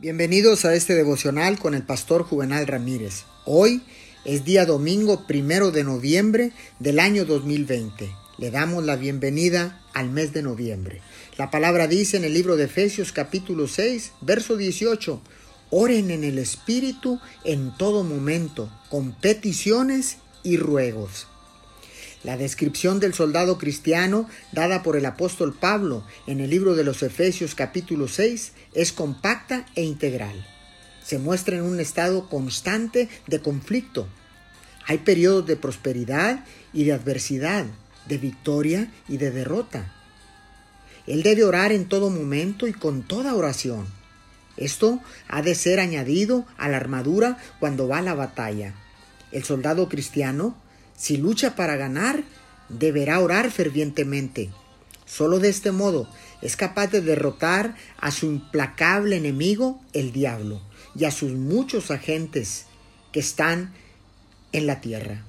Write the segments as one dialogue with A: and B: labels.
A: Bienvenidos a este devocional con el pastor Juvenal Ramírez. Hoy es día domingo primero de noviembre del año 2020. Le damos la bienvenida al mes de noviembre. La palabra dice en el libro de Efesios capítulo 6, verso 18, Oren en el Espíritu en todo momento, con peticiones y ruegos. La descripción del soldado cristiano dada por el apóstol Pablo en el libro de los Efesios capítulo 6 es compacta e integral. Se muestra en un estado constante de conflicto. Hay periodos de prosperidad y de adversidad, de victoria y de derrota. Él debe orar en todo momento y con toda oración. Esto ha de ser añadido a la armadura cuando va a la batalla. El soldado cristiano si lucha para ganar, deberá orar fervientemente. Solo de este modo es capaz de derrotar a su implacable enemigo, el diablo, y a sus muchos agentes que están en la tierra.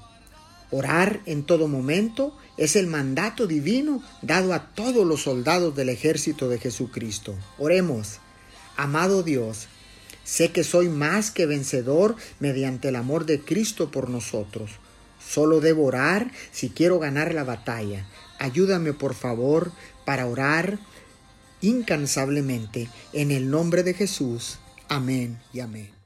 A: Orar en todo momento es el mandato divino dado a todos los soldados del ejército de Jesucristo. Oremos, amado Dios, sé que soy más que vencedor mediante el amor de Cristo por nosotros. Solo debo orar si quiero ganar la batalla. Ayúdame por favor para orar incansablemente en el nombre de Jesús. Amén y amén.